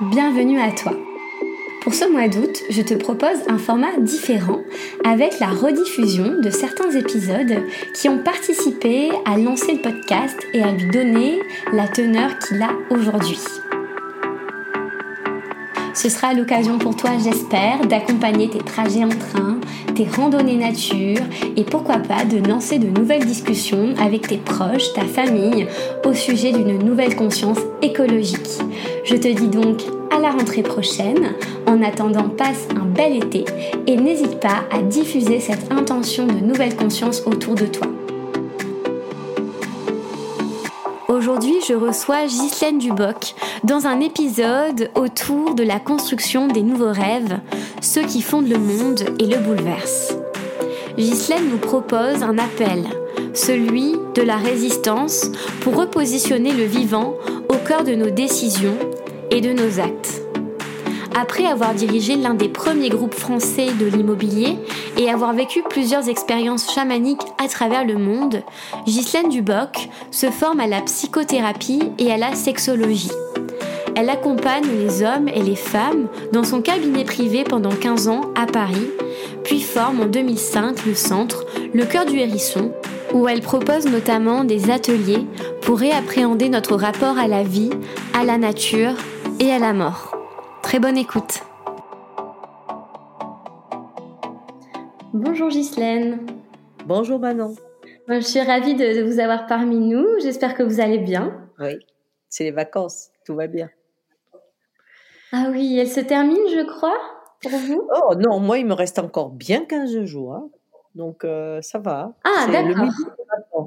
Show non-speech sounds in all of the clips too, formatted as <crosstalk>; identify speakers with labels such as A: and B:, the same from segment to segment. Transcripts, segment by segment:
A: Bienvenue à toi. Pour ce mois d'août, je te propose un format différent avec la rediffusion de certains épisodes qui ont participé à lancer le podcast et à lui donner la teneur qu'il a aujourd'hui. Ce sera l'occasion pour toi, j'espère, d'accompagner tes trajets en train, tes randonnées nature et pourquoi pas de lancer de nouvelles discussions avec tes proches, ta famille au sujet d'une nouvelle conscience écologique. Je te dis donc à la rentrée prochaine. En attendant, passe un bel été et n'hésite pas à diffuser cette intention de nouvelle conscience autour de toi. Aujourd'hui, je reçois Ghislaine Duboc dans un épisode autour de la construction des nouveaux rêves, ceux qui fondent le monde et le bouleversent. Ghislaine nous propose un appel, celui de la résistance pour repositionner le vivant au cœur de nos décisions et de nos actes. Après avoir dirigé l'un des premiers groupes français de l'immobilier et avoir vécu plusieurs expériences chamaniques à travers le monde, Ghislaine Duboc se forme à la psychothérapie et à la sexologie. Elle accompagne les hommes et les femmes dans son cabinet privé pendant 15 ans à Paris, puis forme en 2005 le centre Le Cœur du Hérisson, où elle propose notamment des ateliers pour réappréhender notre rapport à la vie, à la nature et à la mort. Très bonne écoute. Bonjour Ghislaine.
B: Bonjour Manon.
A: Je suis ravie de, vous avoir parmi nous. J'espère que vous allez bien.
B: Oui, c'est les vacances, tout va bien.
A: Ah oui, elle se termine, je crois, pour vous?
B: Oh non, moi il me reste encore bien 15 jours. Hein. Donc euh, ça va.
A: Ah d'accord.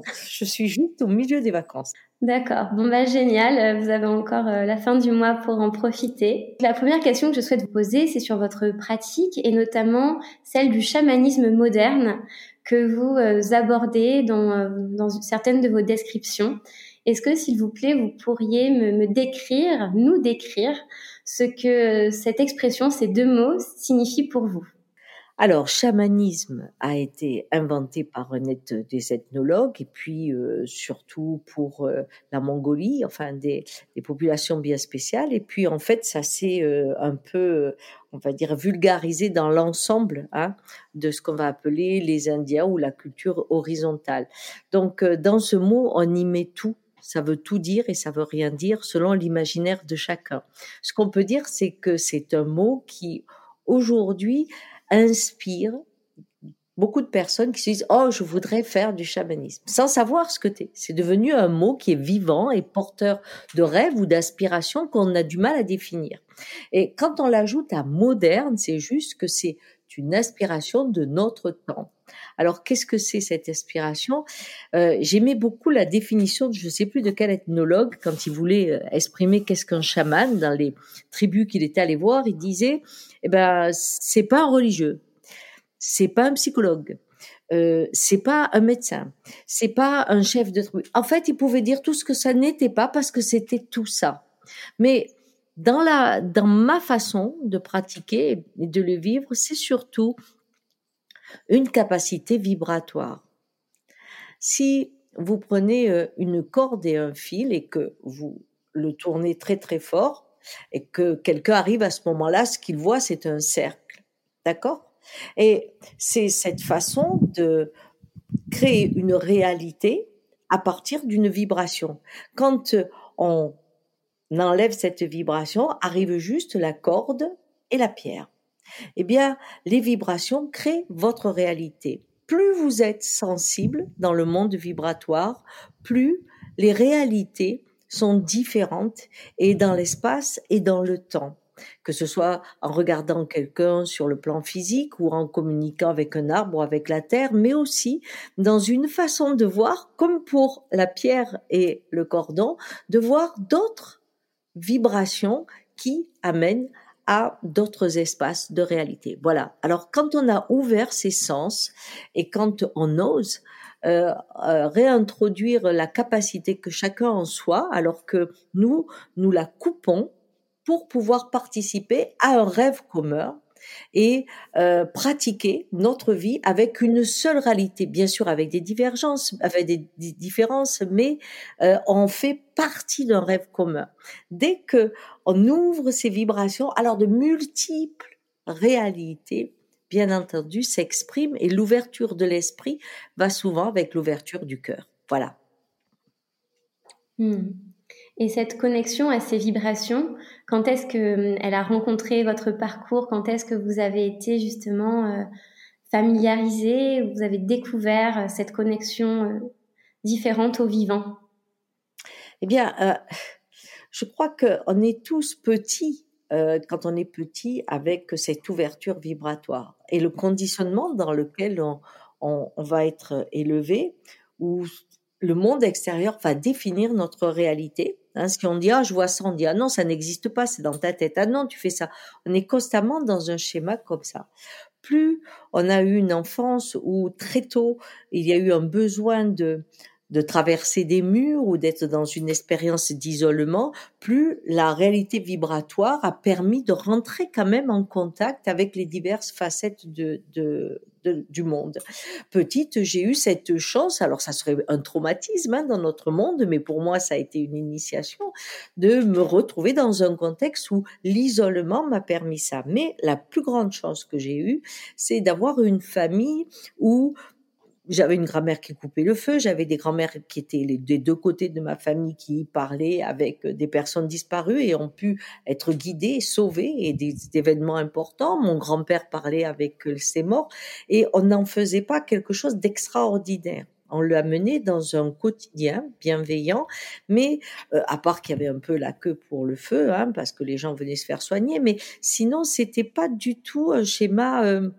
A: <laughs>
B: Je suis juste au milieu des vacances.
A: D'accord. Bon bah génial. Vous avez encore euh, la fin du mois pour en profiter. La première question que je souhaite vous poser, c'est sur votre pratique et notamment celle du chamanisme moderne que vous euh, abordez dans, euh, dans certaines de vos descriptions. Est-ce que, s'il vous plaît, vous pourriez me, me, décrire, nous décrire, ce que cette expression, ces deux mots, signifient pour vous?
B: Alors, chamanisme a été inventé par un des ethnologues et puis euh, surtout pour euh, la Mongolie, enfin des, des, populations bien spéciales. Et puis en fait, ça s'est euh, un peu, on va dire, vulgarisé dans l'ensemble hein, de ce qu'on va appeler les Indiens ou la culture horizontale. Donc, dans ce mot, on y met tout ça veut tout dire et ça veut rien dire selon l'imaginaire de chacun. Ce qu'on peut dire, c'est que c'est un mot qui aujourd'hui inspire beaucoup de personnes qui se disent oh je voudrais faire du chamanisme sans savoir ce que c'est. C'est devenu un mot qui est vivant et porteur de rêves ou d'aspirations qu'on a du mal à définir. Et quand on l'ajoute à moderne, c'est juste que c'est une aspiration de notre temps. Alors qu'est-ce que c'est cette aspiration euh, J'aimais beaucoup la définition de je ne sais plus de quel ethnologue quand il voulait euh, exprimer qu'est-ce qu'un chaman dans les tribus qu'il était allé voir. Il disait eh ben c'est pas un religieux, c'est pas un psychologue, euh, c'est pas un médecin, c'est pas un chef de tribu. En fait, il pouvait dire tout ce que ça n'était pas parce que c'était tout ça. Mais dans la dans ma façon de pratiquer et de le vivre, c'est surtout une capacité vibratoire. Si vous prenez euh, une corde et un fil et que vous le tournez très très fort, et que quelqu'un arrive à ce moment-là, ce qu'il voit, c'est un cercle. D'accord? Et c'est cette façon de créer une réalité à partir d'une vibration. Quand on enlève cette vibration, arrive juste la corde et la pierre. Eh bien, les vibrations créent votre réalité. Plus vous êtes sensible dans le monde vibratoire, plus les réalités sont différentes et dans l'espace et dans le temps que ce soit en regardant quelqu'un sur le plan physique ou en communiquant avec un arbre ou avec la terre, mais aussi dans une façon de voir, comme pour la pierre et le cordon, de voir d'autres vibrations qui amènent à d'autres espaces de réalité. Voilà. Alors quand on a ouvert ses sens et quand on ose, euh, euh, réintroduire la capacité que chacun en soit, alors que nous, nous la coupons pour pouvoir participer à un rêve commun et euh, pratiquer notre vie avec une seule réalité, bien sûr avec des divergences, avec des, différences, mais euh, on fait partie d'un rêve commun. Dès que on ouvre ces vibrations, alors de multiples réalités, bien entendu, s'expriment et l'ouverture de l'esprit va souvent avec l'ouverture du cœur. Voilà.
A: Hmm. Et cette connexion à ces vibrations, quand est-ce qu'elle hum, a rencontré votre parcours? Quand est-ce que vous avez été justement euh, familiarisé Vous avez découvert euh, cette connexion euh, différente au vivant?
B: Eh bien, je crois qu'on est tous petits quand on est petit avec cette ouverture vibratoire et le conditionnement dans lequel on, on va être élevé, où le monde extérieur va définir notre réalité Hein, si on dit ah je vois ça, on dit ah non ça n'existe pas, c'est dans ta tête. Ah non tu fais ça. On est constamment dans un schéma comme ça. Plus on a eu une enfance où très tôt il y a eu un besoin de de traverser des murs ou d'être dans une expérience d'isolement, plus la réalité vibratoire a permis de rentrer quand même en contact avec les diverses facettes de, de, du monde. Petite, j'ai eu cette chance, alors ça serait un traumatisme hein, dans notre monde, mais pour moi ça a été une initiation, de me retrouver dans un contexte où l'isolement m'a permis ça. Mais la plus grande chance que j'ai eue, c'est d'avoir une famille où j'avais une grand-mère qui coupait le feu, j'avais des grands-mères qui étaient les, des deux côtés de ma famille qui parlaient avec des personnes disparues et ont pu être guidées, sauvées et des, événements importants. Mon grand-père parlait avec ses morts et on n'en faisait pas quelque chose d'extraordinaire. On l'a mené dans un quotidien bienveillant, mais euh, à part qu'il y avait un peu la queue pour le feu, hein, parce que les gens venaient se faire soigner, mais sinon c'était pas du tout un schéma euh, euh,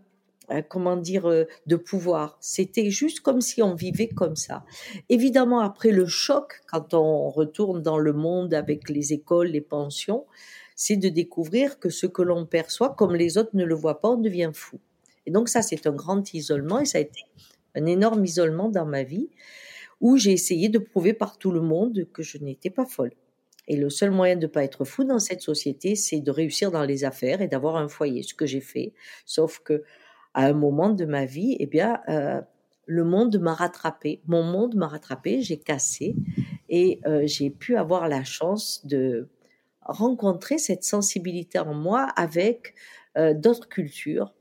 B: comment dire, euh, de pouvoir. C'était juste comme si on vivait comme ça. Évidemment, après le choc, quand on retourne dans le monde avec les écoles, les pensions, c'est de découvrir que ce que l'on perçoit, comme les autres ne le voient pas, on devient fou. Et donc ça, c'est un grand isolement et ça a été un énorme isolement dans ma vie où j'ai essayé de prouver par tout le monde que je n'étais pas folle. Et le seul moyen de ne pas être fou dans cette société, c'est de réussir dans les affaires et d'avoir un foyer, ce que j'ai fait. Sauf que à un moment de ma vie, eh bien, euh, le monde m'a rattrapé. Mon monde m'a rattrapé, j'ai cassé et euh, j'ai pu avoir la chance de rencontrer cette sensibilité en moi avec euh, d'autres cultures.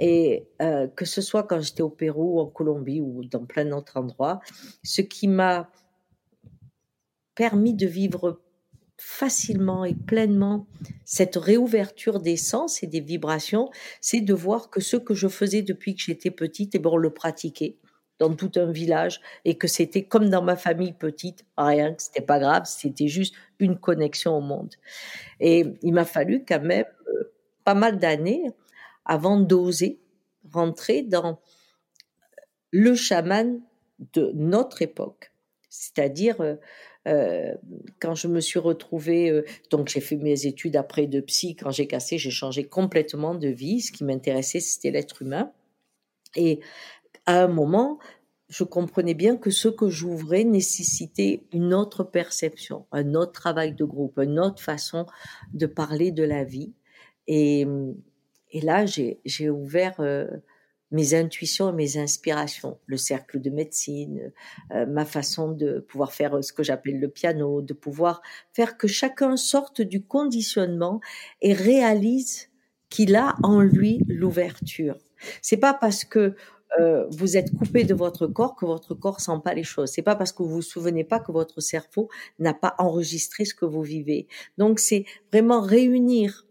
B: Et que ce soit quand j'étais au Pérou, en Colombie ou dans plein d'autres endroits, ce qui m'a permis de vivre facilement et pleinement cette réouverture des sens et des vibrations, c'est de voir que ce que je faisais depuis que j'étais petite, et eh bon, on le pratiquait dans tout un village et que c'était comme dans ma famille petite, rien, que c'était pas grave, c'était juste une connexion au monde. Et il m'a fallu quand même euh, pas mal d'années avant d'oser rentrer dans le chaman de notre époque, c'est-à-dire euh, quand je me suis retrouvée, euh, donc j'ai fait mes études après de psy, quand j'ai cassé, j'ai changé complètement de vie. Ce qui m'intéressait, c'était l'être humain. Et à un moment, je comprenais bien que ce que j'ouvrais nécessitait une autre perception, un autre travail de groupe, une autre façon de parler de la vie. Et, et là, j'ai ouvert euh, mes intuitions et mes inspirations, le cercle de médecine, euh, ma façon de pouvoir faire ce que j'appelle le piano, de pouvoir faire que chacun sorte du conditionnement et réalise qu'il a en lui l'ouverture. C'est pas parce que euh, vous êtes coupé de votre corps que votre corps sent pas les choses. C'est pas parce que vous vous souvenez pas que votre cerveau n'a pas enregistré ce que vous vivez. Donc c'est vraiment réunir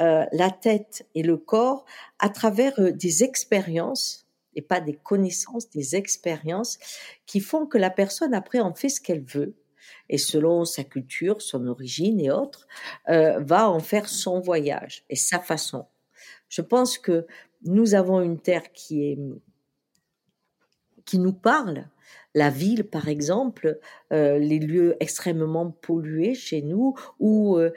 B: euh, la tête et le corps à travers euh, des expériences et pas des connaissances, des expériences qui font que la personne après en fait ce qu'elle veut et selon sa culture, son origine et autres, euh, va en faire son voyage et sa façon. Je pense que nous avons une terre qui est qui nous parle la ville, par exemple, euh, les lieux extrêmement pollués chez nous, ou euh,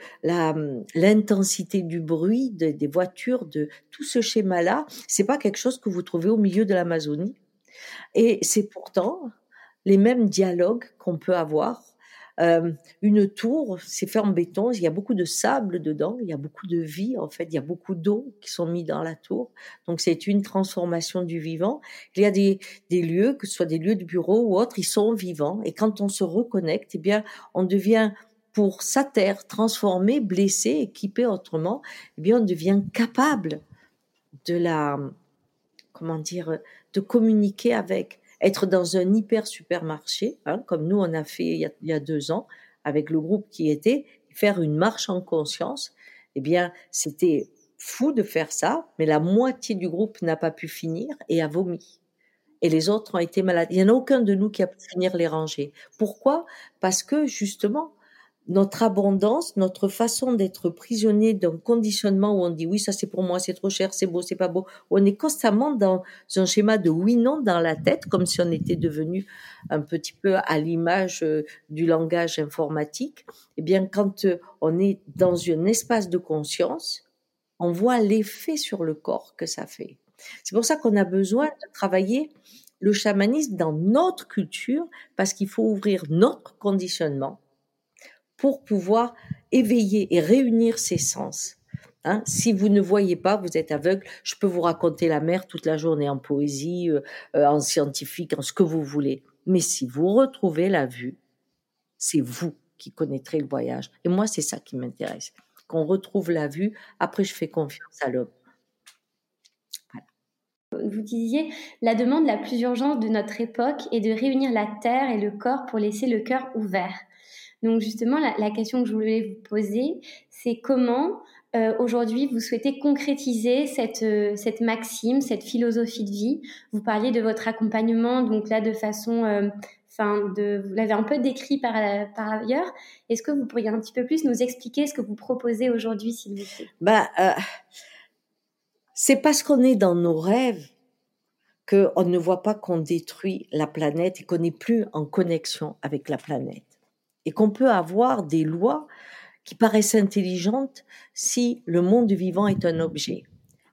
B: l'intensité du bruit des voitures, de tout ce schéma-là, c'est pas quelque chose que vous trouvez au milieu de l'Amazonie. Et c'est pourtant les mêmes dialogues qu'on peut avoir euh, une tour, c'est fait en béton, il y a beaucoup de sable dedans, il y a beaucoup de vie en fait, il y a beaucoup d'eau qui sont mis dans la tour. Donc c'est une transformation du vivant. Il y a des, lieux, que ce soit des lieux de bureau ou autres, ils sont vivants. Et quand on se reconnecte, eh bien, on devient pour sa terre transformée, blessée, équipée autrement, eh bien, on devient capable de la, comment dire, de communiquer avec être dans un hyper supermarché, hein, comme nous on a fait il y a, deux ans avec le groupe qui était, faire une marche en conscience. Eh bien, c'était fou de faire ça, mais la moitié du groupe n'a pas pu finir et a vomi. Et les autres ont été malades. Il n'y en a aucun de nous qui a pu finir les rangées. Pourquoi? Parce que justement, notre abondance, notre façon d'être prisonnier d'un conditionnement où on dit oui, ça c'est pour moi, c'est trop cher, c'est beau, c'est pas beau. On est constamment dans un schéma de oui-non dans la tête, comme si on était devenu un petit peu à l'image euh, du langage informatique. Eh bien, quand euh, on est dans un espace de conscience, on voit l'effet sur le corps que ça fait. C'est pour ça qu'on a besoin de travailler le chamanisme dans notre culture, parce qu'il faut ouvrir notre conditionnement pour pouvoir éveiller et réunir ses sens. Hein, si vous ne voyez pas, vous êtes aveugle, je peux vous raconter la mer toute la journée en poésie, euh, euh, en scientifique, en ce que vous voulez. Mais si vous retrouvez la vue, c'est vous qui connaîtrez le voyage. Et moi, c'est ça qui m'intéresse. Qu'on retrouve la vue, après je fais confiance à l'homme.
A: Vous disiez, la demande la plus urgente de notre époque est de réunir la terre et le corps pour laisser le cœur ouvert. Donc justement, la, question que je voulais vous poser, c'est comment euh, aujourd'hui vous souhaitez concrétiser cette, euh, cette maxime, cette philosophie de vie. Vous parliez de votre accompagnement, donc là de façon, euh, vous l'avez un peu décrit par, par ailleurs. Est-ce que vous pourriez un petit peu plus nous expliquer ce que vous proposez aujourd'hui, s'il vous plaît?
B: Bah, c'est parce qu'on est dans nos rêves qu'on ne voit pas qu'on détruit la planète et qu'on n'est plus en connexion avec la planète et qu'on peut avoir des lois qui paraissent intelligentes si le monde vivant est un objet.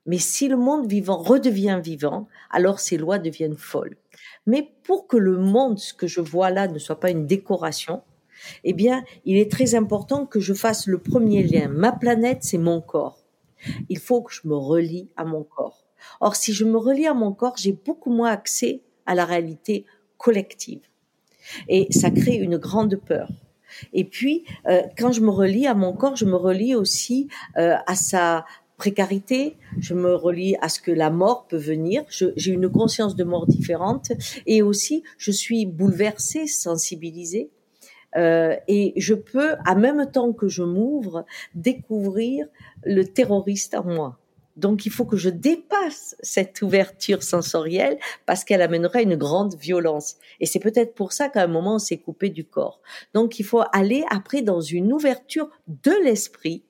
B: Mais si le monde vivant redevient vivant, alors ces lois deviennent folles. Mais pour que le monde, ce que je vois là, ne soit pas une décoration, eh bien, il est très important que je fasse le premier lien. Ma planète, c'est mon corps. Il faut que je me relie à mon corps. Or, si je me relie à mon corps, j'ai beaucoup moins accès à la réalité collective. Et ça crée une grande peur. Et puis, euh, quand je me relie à mon corps, je me relie aussi euh, à sa précarité, je me relie à ce que la mort peut venir, j'ai une conscience de mort différente et aussi je suis bouleversée, sensibilisée. Euh, et je peux, à même temps que je m'ouvre, découvrir le terroriste en moi. Donc il faut que je dépasse cette ouverture sensorielle parce qu'elle amènerait une grande violence. Et c'est peut-être pour ça qu'à un moment on s'est coupé du corps. Donc il faut aller après dans une ouverture de l'esprit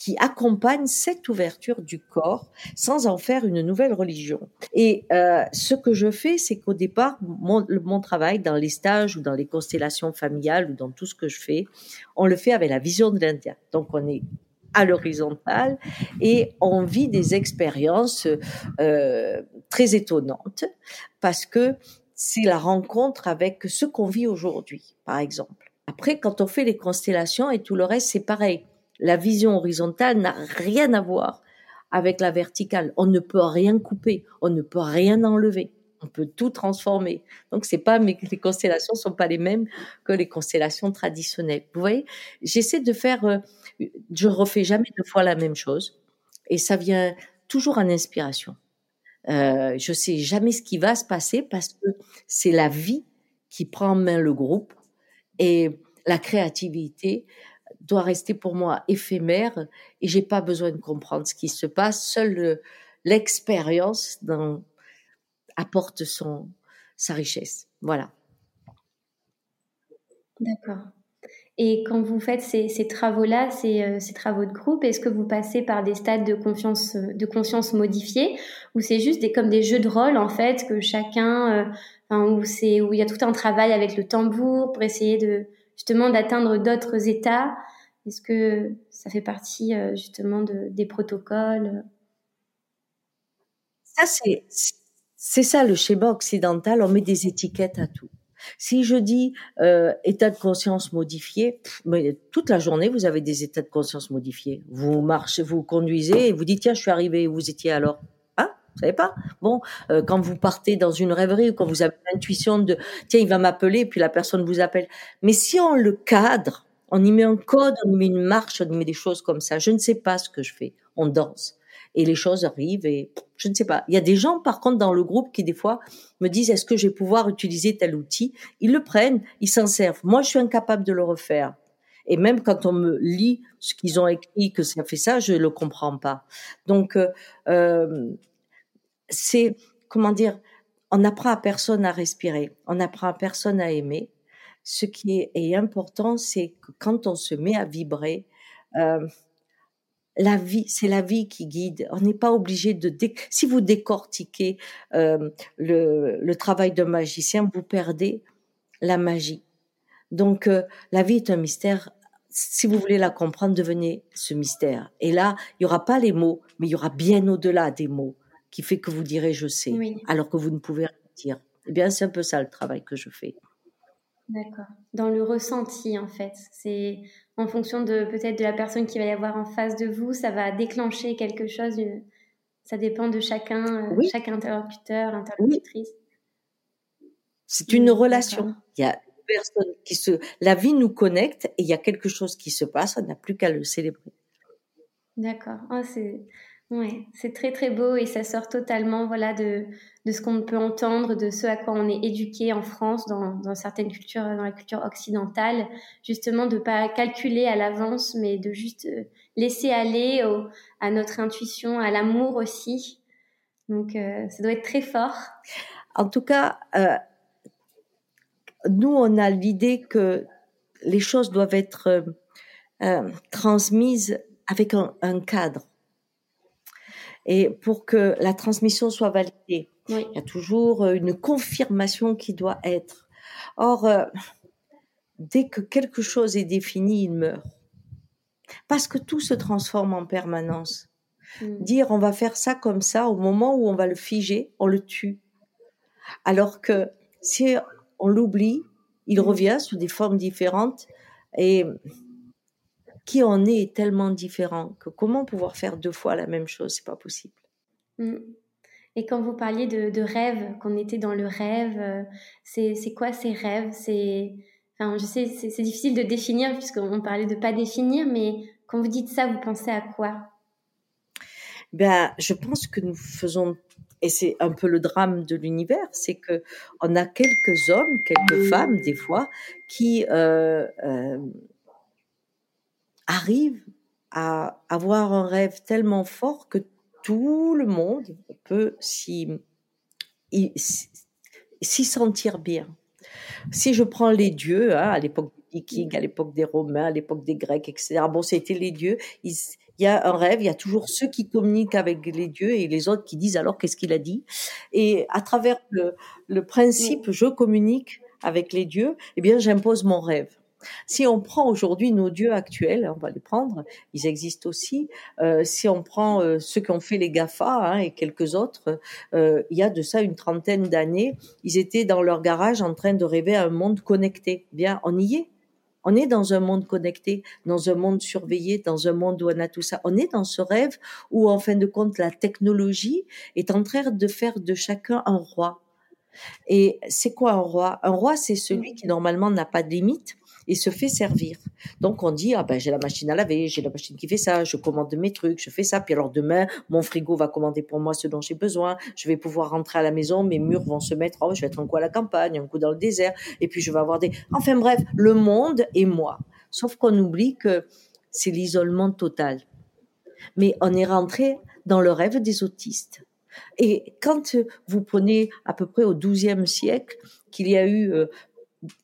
B: qui accompagne cette ouverture du corps sans en faire une nouvelle religion. Et euh, ce que je fais, c'est qu'au départ, mon, mon, travail dans les stages ou dans les constellations familiales ou dans tout ce que je fais, on le fait avec la vision de l'Indien. Donc on est à l'horizontale et on vit des expériences euh, très étonnantes parce que c'est la rencontre avec ce qu'on vit aujourd'hui, par exemple. Après, quand on fait les constellations et tout le reste, c'est pareil. La vision horizontale n'a rien à voir avec la verticale. On ne peut rien couper, on ne peut rien enlever on peut tout transformer. Donc c'est pas mais les constellations sont pas les mêmes que les constellations traditionnelles. Vous voyez, j'essaie de faire euh, je refais jamais deux fois la même chose et ça vient toujours en inspiration. Euh, je sais jamais ce qui va se passer parce que c'est la vie qui prend en main le groupe et la créativité doit rester pour moi éphémère et j'ai pas besoin de comprendre ce qui se passe. Seule l'expérience dans apporte son, sa richesse. Voilà.
A: D'accord. Et quand vous faites ces, travaux-là, euh, ces, travaux de groupe, est-ce que vous passez par des stades de de conscience modifiés, ou c'est juste comme des jeux de rôle en fait que chacun, euh, où il y a tout un travail avec le tambour pour essayer justement d'atteindre d'autres états? Est-ce que ça fait partie euh, justement de, des protocoles?
B: Ça c'est c'est ça le schéma occidental, on met des étiquettes à tout. Si je dis euh, état de conscience modifié, mais toute la journée vous avez des états de conscience modifiés. Vous marchez, vous conduisez et vous dites tiens je suis arrivé, vous étiez alors Hein vous savez pas? Bon, euh, quand vous partez dans une rêverie ou quand vous avez l'intuition de tiens il va m'appeler puis la personne vous appelle. Mais si on le cadre, on y met un code, on y met une marche, on y met des choses comme ça. Je ne sais pas ce que je fais. On danse et les choses arrivent et je ne sais pas. Il y a des gens par contre dans le groupe qui des fois me disent est-ce que je vais pouvoir utiliser tel outil? Ils le prennent, ils s'en servent. Moi, je suis incapable de le refaire. Et même quand on me lit ce qu'ils ont écrit, que ça fait ça, je le comprends pas. Donc, euh, euh c'est comment dire On n'apprend à personne à respirer, on n'apprend à personne à aimer. Ce qui est, important, c'est que quand on se met à vibrer, euh, la vie, c'est la vie qui guide. On n'est pas obligé de si vous décortiquez euh, le, le, travail d'un magicien, vous perdez la magie. Donc euh, la vie est un mystère. Si vous voulez la comprendre, devenez ce mystère. Et là, il y aura pas les mots, mais il y aura bien au-delà des mots qui fait que vous direz je sais, alors que vous ne pouvez rien dire. Eh bien, c'est un peu ça le travail que je fais.
A: D'accord. Dans le ressenti, en fait. C'est en fonction de peut-être de la personne qui va y avoir en face de vous, ça va déclencher quelque chose. Ça dépend de chacun, euh, chaque interlocuteur, interlocutrice.
B: C'est une relation. Il y a personne qui se, la vie nous connecte et il y a quelque chose qui se passe. On n'a plus qu'à le célébrer.
A: D'accord. Oh, c'est oui, c'est très très beau et ça sort totalement voilà de, de ce qu'on peut entendre, de ce à quoi on est éduqué en France, dans, dans certaines cultures, dans la culture occidentale, justement de pas calculer à l'avance, mais de juste euh, laisser aller à notre intuition, à l'amour aussi. Donc euh, ça doit être très fort.
B: En tout cas, euh, nous on a l'idée que les choses doivent être transmises avec un cadre et pour que la transmission soit validée, il y a toujours euh, une confirmation qui doit être. Or, euh, dès que quelque chose est défini, il meurt. Parce que tout se transforme en permanence. Mm. Dire on va faire ça comme ça, au moment où on va le figer, on le tue. Alors que si on l'oublie, il mm. revient sous des formes différentes et qui en est tellement différent que comment pouvoir faire deux fois la même chose, c'est pas possible.
A: Mm. Et quand vous parliez de, de rêve, qu'on était dans le rêve, euh, c'est quoi ces rêves? C'est, enfin, je sais, c'est difficile de définir puisqu'on parlait de pas définir, mais quand vous dites ça, vous pensez à quoi?
B: Ben, je pense que nous faisons et c'est un peu le drame de l'univers, c'est que on a quelques hommes, quelques femmes des fois, qui euh, euh, arrive à avoir un rêve tellement fort que tout le monde peut s'y sentir bien. Si je prends les dieux, hein, à l'époque des Vikings, à l'époque des Romains, à l'époque des Grecs, etc. Bon, c'était les dieux. il y a un rêve, il y a toujours ceux qui communiquent avec les dieux et les autres qui disent alors qu'est-ce qu'il a dit? Et à travers le, le principe je communique avec les dieux, eh bien j'impose mon rêve. Si on prend aujourd'hui nos dieux actuels, on va les prendre, ils existent aussi. Euh, si on prend euh, ceux qui ont fait les Gafa hein, et quelques autres, euh, il y a de ça une trentaine d'années, ils étaient dans leur garage en train de rêver à un monde connecté. Bien, on y est. On est dans un monde connecté, dans un monde surveillé, dans un monde où on a tout ça. On est dans ce rêve où, en fin de compte, la technologie est en train de faire de chacun un roi. Et c'est quoi un roi? Un roi, c'est celui qui normalement n'a pas de limite, et se fait servir. Donc on dit ah ben j'ai la machine à laver, j'ai la machine qui fait ça, je commande mes trucs, je fais ça. Puis alors demain mon frigo va commander pour moi ce dont j'ai besoin. Je vais pouvoir rentrer à la maison, mes murs vont se mettre. Oh je vais être un coup à la campagne, un coup dans le désert, et puis je vais avoir des. Enfin bref, le monde et moi. Sauf qu'on oublie que c'est l'isolement total. Mais on est rentré dans le rêve des autistes. Et quand vous prenez à peu près au XIIe siècle, qu'il y a eu euh,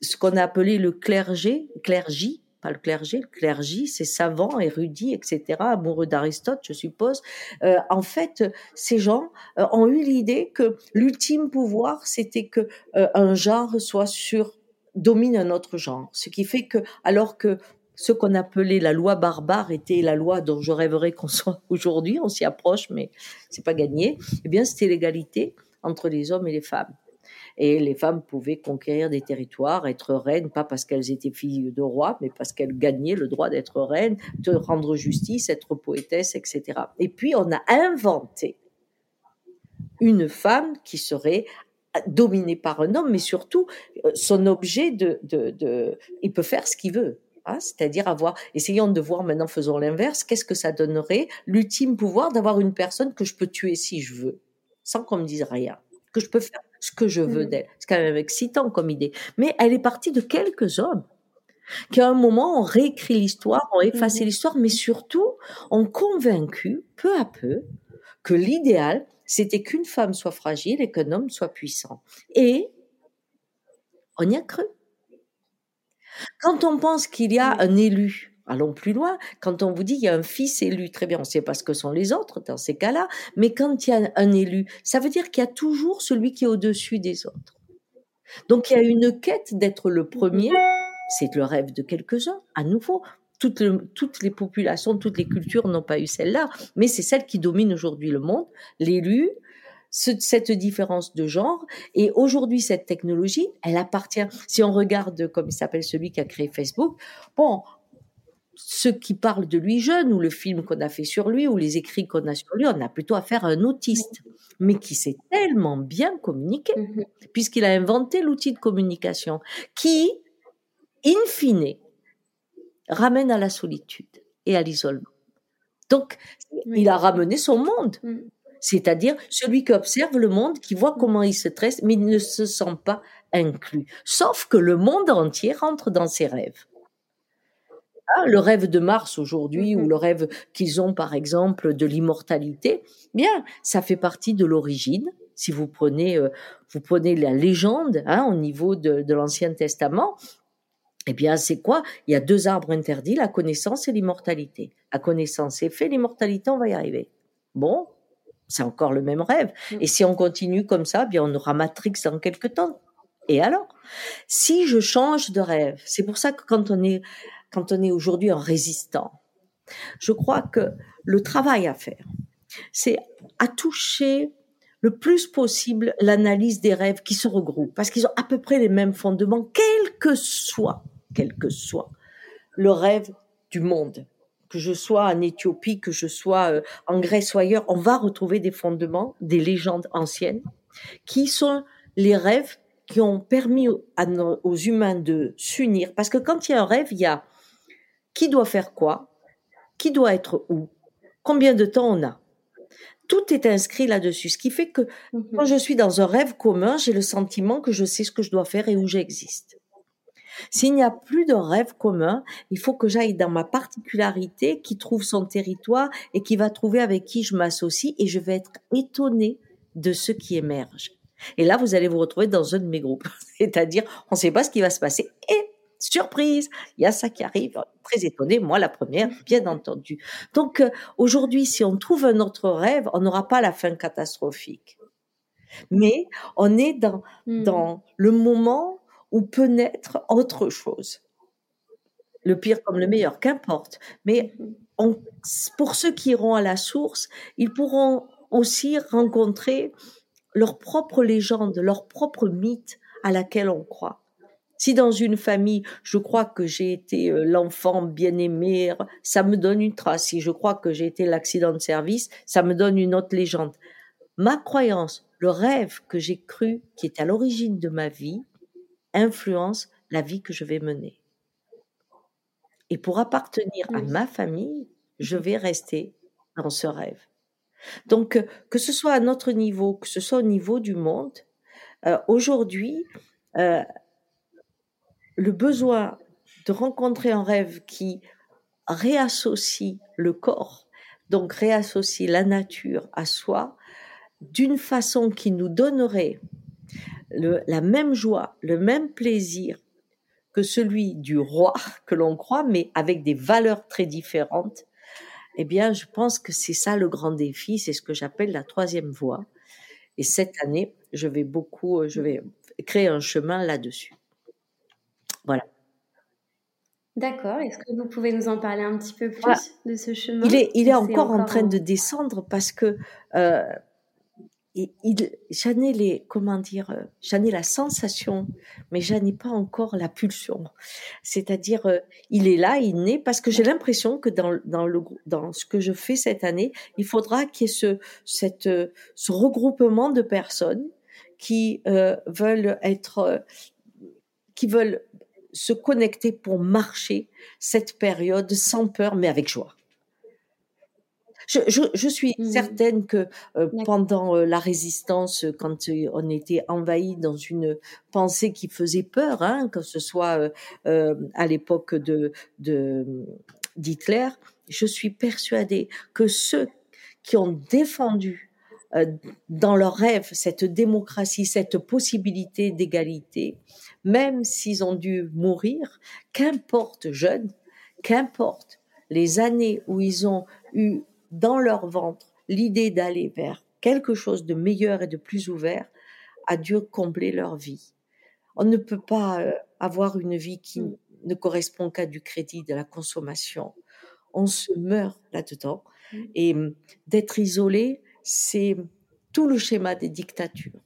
B: ce qu'on a appelé le clergé, clergie, pas le clergé, le clergie, c'est savant, érudit, etc., amoureux d'Aristote, je suppose. Euh, en fait, ces gens euh, ont eu l'idée que l'ultime pouvoir, c'était que euh, un genre soit sur domine un autre genre, ce qui fait que alors que ce qu'on appelait la loi barbare était la loi dont je rêverais qu'on <laughs> soit aujourd'hui, on s'y approche, mais c'est pas gagné. Eh bien, c'était l'égalité entre les hommes et les femmes. Et les femmes pouvaient conquérir des territoires, être reines, pas parce qu'elles étaient filles de rois, mais parce qu'elles gagnaient le droit d'être reines, de rendre justice, être poétesse, etc. Et puis on a inventé une femme qui serait dominée par un homme, mais surtout euh, son objet de, de, il peut faire ce qu'il veut. Hein, c'est-à-dire avoir, essayons de voir maintenant, faisons l'inverse, qu'est-ce que ça donnerait l'ultime pouvoir d'avoir une personne que je peux tuer si je veux, sans qu'on me dise rien, que je peux faire ce que je veux mmh. d'elle. C'est quand même excitant comme idée. Mais elle est partie de quelques hommes qui à un moment ont réécrit l'histoire, ont effacé mmh. l'histoire, mais surtout ont convaincu peu à peu que l'idéal, c'était qu'une femme soit fragile et qu'un homme soit puissant. Et on y a cru. Quand on pense qu'il y a un élu, allons plus loin, quand on vous dit qu'il y a un fils élu, très bien, on sait pas ce que sont les autres dans ces cas-là, mais quand il y a un élu, ça veut dire qu'il y a toujours celui qui est au-dessus des autres. Donc il y a une quête d'être le premier, c'est le rêve de quelques-uns, à nouveau. Toutes, toutes les populations, toutes les cultures n'ont pas eu celle-là, mais c'est celle qui domine aujourd'hui le monde, l'élu, cette différence de genre. Et aujourd'hui, cette technologie, elle appartient, si on regarde, comme il s'appelle celui qui a créé Facebook, bon, ceux qui parlent de lui jeune, ou le film qu'on a fait sur lui, ou les écrits qu'on a sur lui, on a plutôt affaire à un autiste, mais qui sait tellement bien communiquer, mm-hmm. puisqu'il a inventé l'outil de communication, qui, in fine, ramène à la solitude et à l'isolement. Donc, il a ramené son monde. Mm c'est-à-dire celui qui observe le monde, qui voit comment il se tresse, mais il ne se sent pas inclus. Sauf que le monde entier rentre dans ses rêves. Ah, le rêve de Mars aujourd'hui, ou mhm. le rêve qu'ils ont par exemple de l'immortalité, bien, ça fait partie de l'origine. Si vous prenez, euh, vous prenez la légende hein, au niveau de, de l'Ancien Testament, eh bien, c'est quoi? Il y a deux arbres interdits, la connaissance et l'immortalité. La connaissance est fait, l'immortalité, on va y arriver. Bon, c'est encore le même rêve. Mm. Et si on continue comme ça, bien on aura Matrix dans quelques temps. Et alors? Si je change de rêve, c'est pour ça que quand on est quand on est aujourd'hui un résistant, je crois que le travail à faire, c'est à toucher le plus possible l'analyse des rêves qui se regroupent, parce qu'ils ont à peu près les mêmes fondements, quel que soit, quel que soit le rêve du monde que je sois en Éthiopie, que je sois euh, en Grèce ou ailleurs, on va retrouver des fondements, des légendes anciennes, qui sont les rêves qui ont permis aux humains de s'unir. Parce que quand il y a un rêve, il y a qui doit faire quoi, qui doit être où, combien de temps on a? Tout est inscrit là-dessus, ce qui fait que mmh quand je suis dans un rêve commun, j'ai le sentiment que je sais ce que je dois faire et où j'existe. S'il n'y a plus de rêve commun, il faut que j'aille dans ma particularité qui trouve son territoire et qui va trouver avec qui je m'associe et je vais être étonnée de ce qui émerge. Et là, vous allez vous retrouver dans un de mes groupes. <laughs> C'est-à-dire, on ne sait pas ce qui va se passer. Et surprise, il y a ça qui arrive. Très étonnée, moi la première, bien <laughs> entendu. Donc euh, aujourd'hui, si on trouve un autre rêve, on n'aura pas la fin catastrophique. Mais on est dans, hmm. dans le moment ou peut naître autre chose. Le pire comme le meilleur, qu'importe. Mais mm-hmm. pour ceux qui iront à la source, ils pourront aussi rencontrer leur propre légende, leur propre mythe à laquelle on croit. Si dans une famille, je crois que j'ai été euh, l'enfant bien-aimé, ça me donne une trace. Si je crois que j'ai été l'accident de service, ça me donne une autre légende. Ma croyance, le rêve que j'ai cru, qui est à l'origine de ma vie, influence la vie que je vais mener. Et pour appartenir à ma famille, je vais rester dans ce rêve. Donc, que ce soit à notre niveau, que ce soit au niveau du monde, euh, aujourd'hui, euh, le besoin de rencontrer un rêve qui réassocie le corps, donc réassocie la nature à soi, d'une façon qui nous donnerait la même joie, le même plaisir que celui du roi <laughs> que l'on croit, mais avec des valeurs très différentes, eh bien, je pense que c'est ça le grand défi, c'est ce que j'appelle la troisième voie. Et cette année, je vais beaucoup, euh, je vais créer un chemin là-dessus. Voilà.
A: D'accord. Est-ce que vous pouvez nous en parler un petit peu plus de ce chemin
B: Il est, il est encore, en train de descendre parce que euh, j'en ai les, comment dire, euh, j'en ai la sensation, mais j'en ai pas encore la pulsion. C'est-à-dire, euh, il est là, il naît, parce que j'ai l'impression que dans, dans le, dans ce que je fais cette année, il faudra qu'il y ait ce, cette, euh, ce regroupement de personnes qui veulent être, qui veulent se connecter pour marcher cette période sans peur, mais avec joie. Je, je, je suis mmh certaine que euh, pendant euh, la résistance, euh, quand on était envahi dans une pensée qui faisait peur, hein, que ce soit à l'époque de d'Hitler, je suis persuadée que ceux qui ont défendu dans leurs rêves cette démocratie, cette possibilité d'égalité, même s'ils ont dû mourir, qu'importe jeunes, qu'importe les années où ils ont eu dans leur ventre l'idée d'aller vers quelque chose de meilleur et de plus ouvert a dû combler leur vie. On ne peut pas euh, avoir une vie qui mm. ne correspond qu'à du crédit, de la consommation. On se meurt là-dedans. Mm. Et mm, d'être isolé, c'est tout le schéma des dictatures.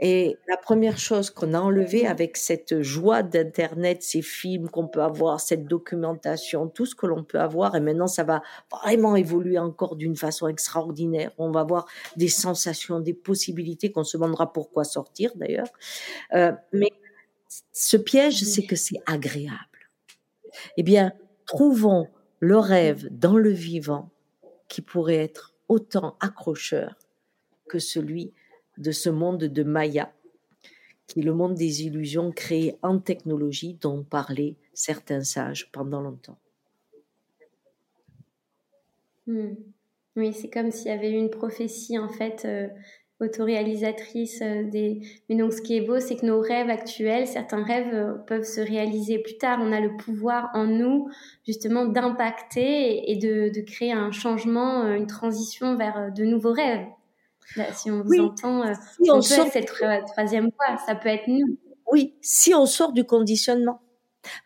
B: Et la première chose qu'on a enlevée avec cette joie d'Internet, ces films qu'on peut avoir, cette documentation, tout ce que l'on peut avoir, et maintenant ça va vraiment évoluer encore d'une façon extraordinaire. On va avoir des sensations, des possibilités qu'on se demandera pourquoi sortir d'ailleurs. Euh, mais ce piège, c'est que c'est agréable. Eh bien, trouvons le rêve dans le vivant qui pourrait être autant accrocheur que celui de ce monde de Maya, qui est le monde des illusions créées en technologie dont parlaient certains sages pendant longtemps.
A: Hmm. Oui, c'est comme s'il y avait eu une prophétie en fait euh, autoréalisatrice euh, des. Mais donc, ce qui est beau, c'est que nos rêves actuels, certains rêves euh, peuvent se réaliser plus tard. On a le pouvoir en nous justement d'impacter et, de, de, créer un changement, une transition vers de nouveaux rêves. Si on vous entend, euh, on, peut sort... être cette troisième voie, ça peut être nous.
B: Oui, si on sort du conditionnement.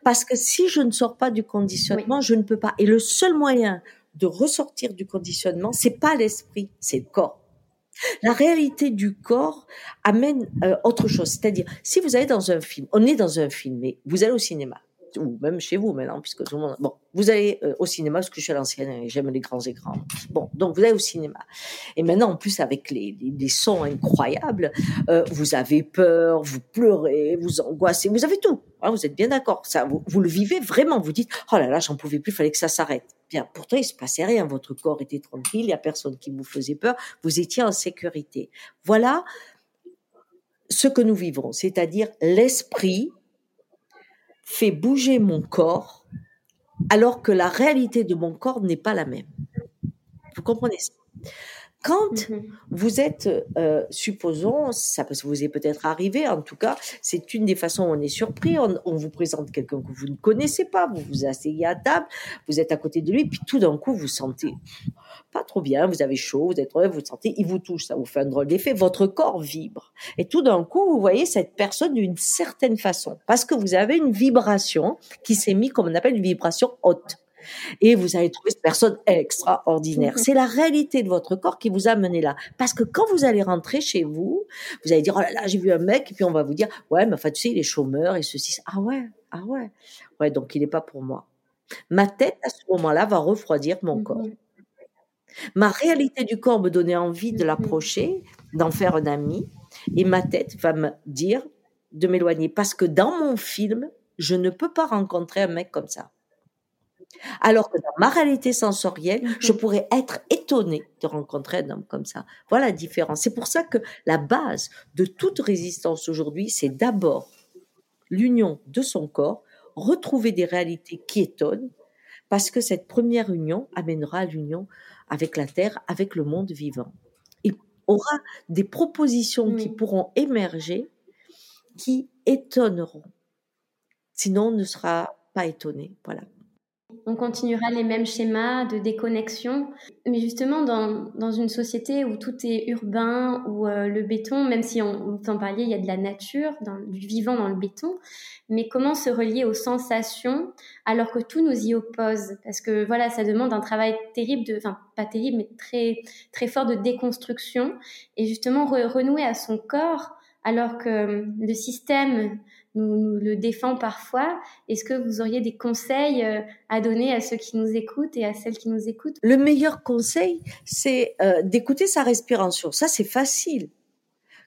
B: Parce que si je ne sors pas du conditionnement, je ne peux pas. Et le seul moyen de ressortir du conditionnement, c'est pas l'esprit, c'est le corps. La réalité du corps amène euh, autre chose. C'est-à-dire, si vous allez dans un film, on est dans un film, mais vous allez au cinéma ou même chez vous maintenant, puisque tout le monde. Bon, vous allez euh, au cinéma, parce que je suis à l'ancienne et j'aime les grands écrans. Bon, donc vous allez au cinéma. Et maintenant, en plus, avec les, les, sons incroyables, euh, vous avez peur, vous pleurez, vous angoissez, vous avez tout. Hein, vous êtes bien d'accord. Ça, vous, vous, le vivez vraiment. Vous dites, oh là là, j'en pouvais plus, fallait que ça s'arrête. Bien, pourtant, il se passait rien. Votre corps était tranquille, il y a personne qui vous faisait peur. Vous étiez en sécurité. Voilà ce que nous vivons, c'est-à-dire l'esprit fait bouger mon corps alors que la réalité de mon corps n'est pas la même. Vous comprenez ça? Quand mm-hmm. vous êtes, euh, supposons, ça vous est peut-être arrivé, en tout cas, c'est une des façons où on est surpris, on, on vous présente quelqu'un que vous ne connaissez pas, vous vous asseyez à table, vous êtes à côté de lui, puis tout d'un coup, vous sentez pas trop bien, vous avez chaud, vous êtes vous sentez, il vous touche, ça vous fait un drôle d'effet, votre corps vibre. Et tout d'un coup, vous voyez cette personne d'une certaine façon, parce que vous avez une vibration qui s'est mise, comme on appelle, une vibration haute. Et vous allez trouver cette personne extraordinaire. C'est la réalité de votre corps qui vous a mené là. Parce que quand vous allez rentrer chez vous, vous allez dire, oh là là, j'ai vu un mec, et puis on va vous dire, ouais, mais enfin, tu sais, il est chômeur et ceci. Ah ouais, ah ouais. Ouais, donc il n'est pas pour moi. Ma tête, à ce moment-là, va refroidir mon corps. Mhm. Ma réalité du corps me donnait envie de mhm. l'approcher, d'en faire un ami, et ma tête va me dire de m'éloigner. Parce que dans mon film, je ne peux pas rencontrer un mec comme ça. Alors que dans ma réalité sensorielle, je mhm. pourrais être étonnée de rencontrer un homme comme ça. Voilà la différence. C'est pour ça que la base de toute résistance aujourd'hui, c'est d'abord l'union de son corps, retrouver des réalités qui étonnent, parce que cette première union amènera l'union avec la Terre, avec le monde vivant. Il aura des propositions qui pourront émerger qui étonneront. Sinon, on ne sera pas étonné. Voilà.
A: On continuera les mêmes schémas de déconnexion. Mais justement, dans, dans une société où tout est urbain, où euh, le béton, même si on, t'en parlait, il y a de la nature, du vivant dans le béton, mais comment se relier aux sensations alors que tout nous y oppose? Parce que voilà, ça demande un travail terrible, enfin pas terrible, mais très, très fort de déconstruction. Et justement, renouer à son corps alors que le système nous, le défend parfois. Est-ce que vous auriez des conseils euh, à donner à ceux qui nous écoutent et à celles qui nous écoutent?
B: Le meilleur conseil, c'est euh, d'écouter sa respiration. Ça, c'est facile.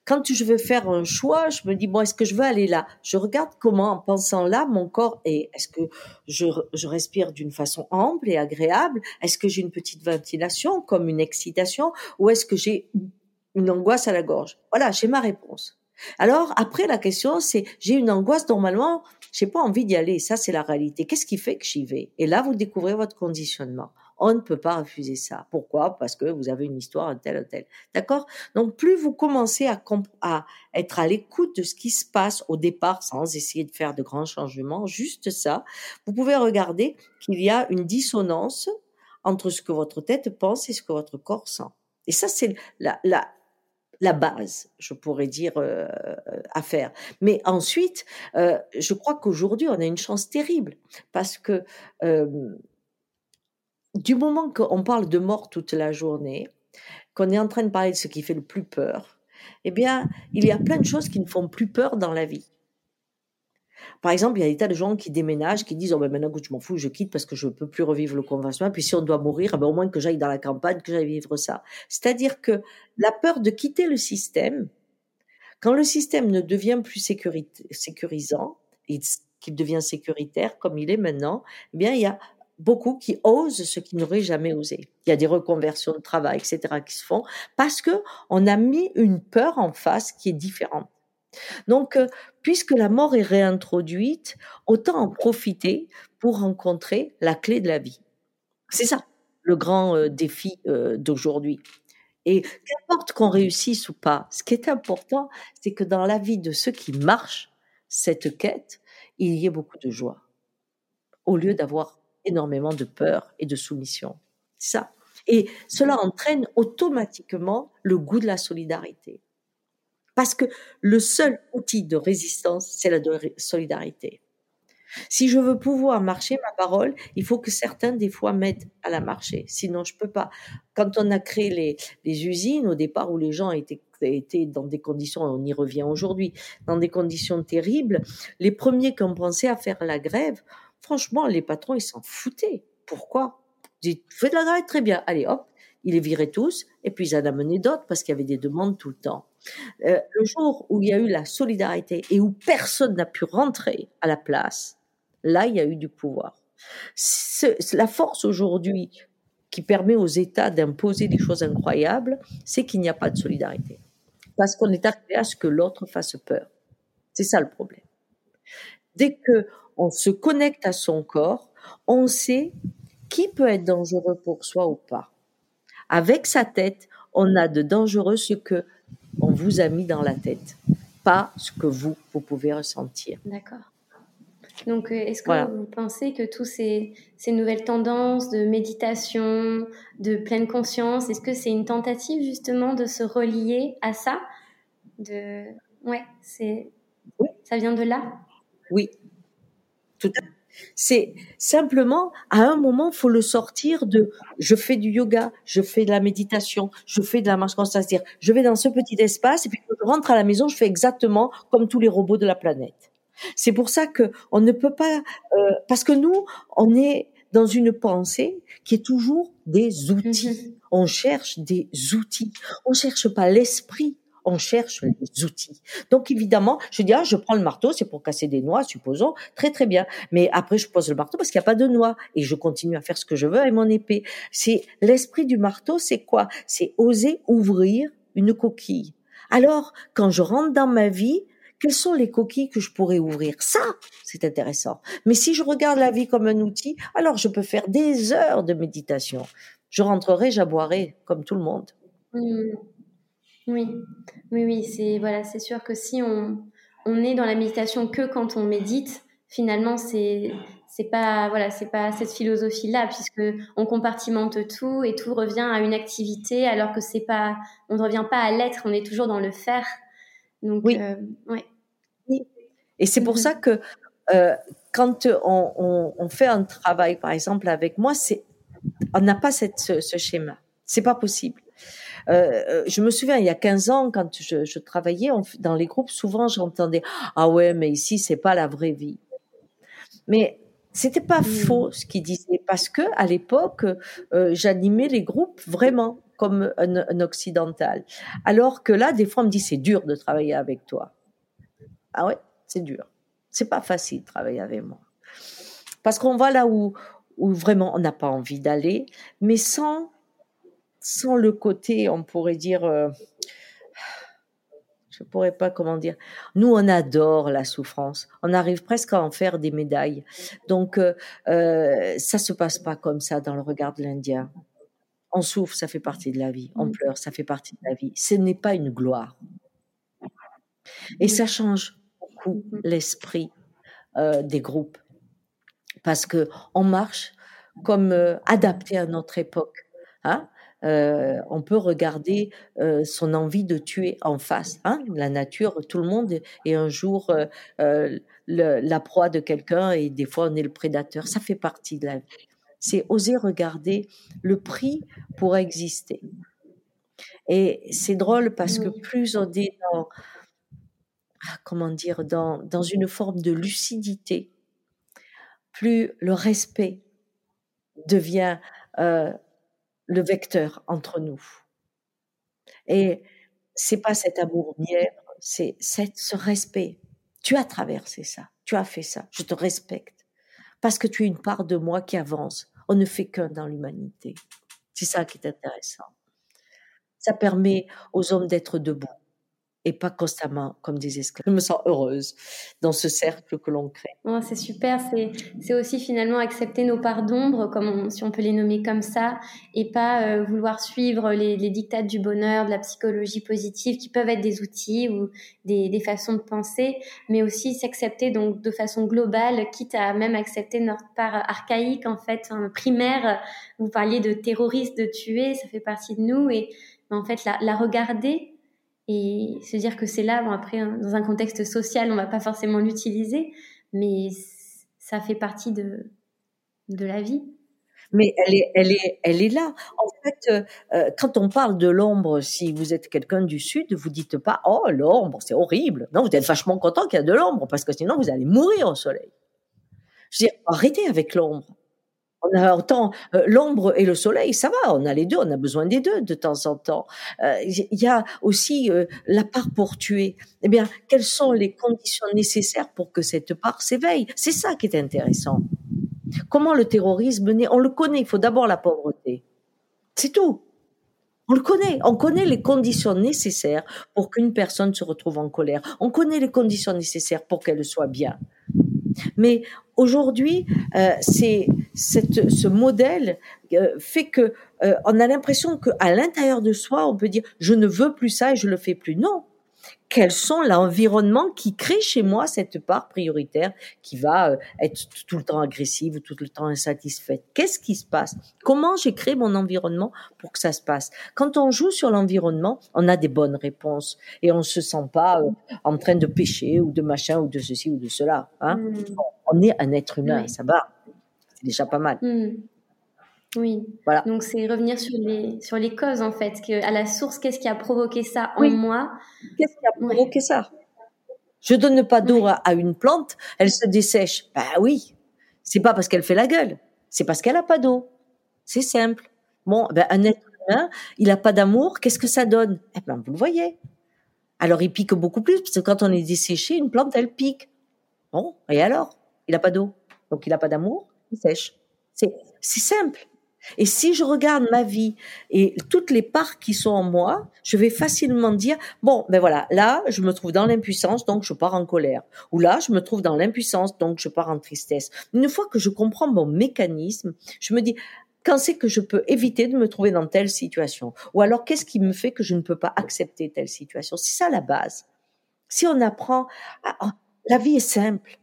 B: Quand je veux faire un choix, je me dis, bon, est-ce que je veux aller là? Je regarde comment, en pensant là, mon corps est. Est-ce que je, je respire d'une façon ample et agréable? Est-ce que j'ai une petite ventilation, comme une excitation? Ou est-ce que j'ai une angoisse à la gorge? Voilà, j'ai ma réponse. Alors après la question c'est j'ai une angoisse normalement j'ai pas envie d'y aller. Ça c'est la réalité. Qu'est-ce qui fait que j'y vais? Et là vous découvrez votre conditionnement. On ne peut pas refuser ça. Pourquoi? Parce que vous avez une histoire un tel un tel. D'accord? Donc plus vous commencez à, être à l'écoute de ce qui se passe au départ sans essayer de faire de grands changements juste ça vous pouvez regarder qu'il y a une dissonance entre ce que votre tête pense et ce que votre corps sent. Et ça, c'est la, la base, je pourrais dire, euh, à faire. Mais ensuite, euh, je crois qu'aujourd'hui, on a une chance terrible parce que euh, du moment qu'on parle de mort toute la journée, qu'on est en train de parler de ce qui fait le plus peur, eh bien, il y a plein de choses qui ne font plus peur dans la vie. Par exemple, il y a des tas de gens qui déménagent, qui disent oh ben maintenant que je m'en fous, je quitte parce que je peux plus revivre le conventionnel. Puis si on doit mourir, eh ben au moins que j'aille dans la campagne, que j'aille vivre ça. C'est-à-dire que la peur de quitter le système, quand le système ne devient plus sécurisant qu'il devient sécuritaire comme il est maintenant, eh bien il y a beaucoup qui osent ce qu'ils n'auraient jamais osé. Il y a des reconversions de travail, etc., qui se font parce que on a mis une peur en face qui est différente. Donc, euh, puisque la mort est réintroduite, autant en profiter pour rencontrer la clé de la vie. C'est ça, le grand euh, défi euh, d'aujourd'hui. Et qu'importe qu'on réussisse ou pas, ce qui est important, c'est que dans la vie de ceux qui marchent cette quête, il y ait beaucoup de joie, au lieu d'avoir énormément de peur et de soumission. Ça. Et cela entraîne automatiquement le goût de la solidarité. Parce que le seul outil de résistance, c'est la solidarité. Si je veux pouvoir marcher ma parole, il faut que certains, des fois, m'aident à la marcher. Sinon, je peux pas. Quand on a créé les, usines, au départ, où les gens étaient, dans des conditions, on y revient aujourd'hui, dans des conditions terribles, les premiers qui ont pensé à faire la grève, franchement, les patrons, ils s'en foutaient. Pourquoi? Ils faites la grève, très bien. Allez, hop, ils les viraient tous, et puis ils en amenaient d'autres parce qu'il y avait des demandes tout le temps. Euh, le jour où il y a eu la solidarité et où personne n'a pu rentrer à la place, là, il y a eu du pouvoir. la force aujourd'hui qui permet aux États d'imposer des choses incroyables, c'est qu'il n'y a pas de solidarité. Parce qu'on est arrivé à ce que l'autre fasse peur. C'est ça le problème. Dès que on se connecte à son corps, on sait qui peut être dangereux pour soi ou pas. Avec sa tête, on a de dangereux ce que on vous a mis dans la tête, pas ce que vous, vous pouvez ressentir.
A: D'accord. Donc, euh, est-ce que vous pensez que tous ces, nouvelles tendances de méditation, de pleine conscience, est-ce que c'est une tentative justement de se relier à ça? De... Ouais, c'est... Ça vient de là?
B: Oui, tout à fait. C'est simplement, à un moment, faut le sortir de je fais du yoga, je fais de la méditation, je fais de la marche consciente, c'est-à-dire je vais dans ce petit espace et puis quand je rentre à la maison, je fais exactement comme tous les robots de la planète. C'est pour ça que on ne peut pas, euh, parce que nous, on est dans une pensée qui est toujours des outils. Mm-hmm. On cherche des outils. On cherche pas l'esprit on cherche les outils. Donc évidemment, je dis, ah, je prends le marteau, c'est pour casser des noix, supposons, très très bien. Mais après, je pose le marteau parce qu'il n'y a pas de noix et je continue à faire ce que je veux avec mon épée. C'est l'esprit du marteau, c'est quoi? C'est oser ouvrir une coquille. Alors, quand je rentre dans ma vie, quelles sont les coquilles que je pourrais ouvrir? Ça, c'est intéressant. Mais si je regarde la vie comme un outil, alors je peux faire des heures de méditation. Je rentrerai, j'aboierai comme tout le monde.
A: Mmh. Oui, oui, oui, c'est voilà, c'est sûr que si on, on est dans la méditation que quand on médite, finalement, c'est c'est pas voilà, c'est pas cette philosophie-là puisque on compartimente tout et tout revient à une activité alors que c'est pas, on ne revient pas à l'être, on est toujours dans le faire. Donc
B: oui.
A: Euh, ouais.
B: Et c'est pour mhm. ça que euh, quand on, on, fait un travail, par exemple avec moi, c'est on n'a pas cette, ce, ce schéma. C'est pas possible. Euh, euh, je me souviens, il y a 15 ans, quand je, je travaillais dans les groupes, souvent j'entendais ah ouais, mais ici c'est pas la vraie vie. Mais c'était pas faux ce qu'il disait parce que à l'époque, euh, j'animais les groupes vraiment comme un, occidental. Alors que là, des fois, on me dit c'est dur de travailler avec toi. Ah ouais, c'est dur. C'est pas facile de travailler avec moi. Parce qu'on va là où, où vraiment on n'a pas envie d'aller, mais sans sans le côté, on pourrait dire, euh, je pourrais pas comment dire. Nous, on adore la souffrance. On arrive presque à en faire des médailles. Donc, euh, euh, ça se passe pas comme ça dans le regard de l'Indien. On souffre, ça fait partie de la vie. On mm. pleure, ça fait partie de la vie. Ce n'est pas une gloire. Et ça change beaucoup mm-hmm. l'esprit euh, des groupes parce que on marche comme adapté à notre époque. Hein euh, on peut regarder euh, son envie de tuer en face. Hein la nature, tout le monde est un jour euh, la proie de quelqu'un et des fois on est le prédateur. Ça fait partie de la vie. C'est oser regarder le prix pour exister. Et c'est drôle parce que plus on est dans, ah, comment dire, dans, dans une forme de lucidité, plus le respect devient le vecteur entre nous. Et c'est pas cet amour mièvre, c'est ce respect. Tu as traversé ça, tu as fait ça, je te respecte. Parce que tu es une part de moi qui avance. On ne fait qu'un dans l'humanité. C'est ça qui est intéressant. Ça permet aux hommes d'être debout et pas constamment comme des esclaves. Je me sens heureuse dans ce cercle que l'on crée.
A: Oh, c'est super, c'est aussi finalement accepter nos parts d'ombre, si on peut les nommer comme ça, et pas euh, vouloir suivre les, les dictats du bonheur, de la psychologie positive, qui peuvent être des outils ou des, façons de penser, mais aussi s'accepter donc de façon globale, quitte à même accepter notre part archaïque en fait, primaire. Vous parliez de terroristes, de tuer, ça fait partie de nous, et en fait la regarder et se dire que c'est là, bon après, hein, dans un contexte social, on va pas forcément l'utiliser, mais ça fait partie de, de la vie.
B: Mais elle est, elle est, elle est là. En fait, euh, euh, quand on parle de l'ombre, si vous êtes quelqu'un du sud, vous dites pas oh l'ombre, c'est horrible. Non, vous êtes vachement content qu'il y a de l'ombre parce que sinon vous allez mourir au soleil. Je dire, arrêtez avec l'ombre. On a autant euh, l'ombre et le soleil, ça va, on a les deux, on a besoin des deux de temps en temps. Euh, il y a aussi euh, la part pour tuer. Eh bien, quelles sont les conditions nécessaires pour que cette part s'éveille? C'est ça qui est intéressant. Comment le terrorisme naît? On le connaît, il faut d'abord la pauvreté. C'est tout. On le connaît, on connaît les conditions nécessaires pour qu'une personne se retrouve en colère. On connaît les conditions nécessaires pour qu'elle soit bien. Mais aujourd'hui, euh, c'est ce modèle euh, fait que euh, on a l'impression qu'à l'intérieur de soi, on peut dire je ne veux plus ça et je le fais plus. Non, quels sont l'environnement qui crée chez moi cette part prioritaire qui va euh, être tout le temps agressive, tout le temps insatisfaite? Qu'est-ce qui se passe? Comment j'ai créé mon environnement pour que ça se passe? Quand on joue sur l'environnement, on a des bonnes réponses et on se sent pas euh, en train de pécher ou de machin ou de ceci ou de cela. Hein mmh. On est un être humain, ça va. C'est déjà pas mal. Mmh.
A: Oui. Voilà. Donc c'est revenir sur les sur les causes en fait, que à la source, qu'est-ce qui a provoqué ça en moi?
B: Qu'est-ce qui a provoqué ça? Je donne pas d'eau à une plante, elle se dessèche. Bah oui, c'est pas parce qu'elle fait la gueule, c'est parce qu'elle a pas d'eau. C'est simple. Bon, ben un être humain, il a pas d'amour, qu'est-ce que ça donne? Eh ben vous le voyez. Alors il pique beaucoup plus parce que quand on est desséché, une plante elle pique. Bon, et alors? Il a pas d'eau, donc il a pas d'amour, il sèche. C'est c'est simple. Et si je regarde ma vie et toutes les parts qui sont en moi, je vais facilement dire, bon, ben voilà, là, je me trouve dans l'impuissance, donc je pars en colère. Ou là, je me trouve dans l'impuissance, donc je pars en tristesse. Une fois que je comprends mon mécanisme, je me dis, quand c'est que je peux éviter de me trouver dans telle situation? Ou alors, qu'est-ce qui me fait que je ne peux pas accepter telle situation? C'est ça la base. Si on apprend, oh, la vie est simple.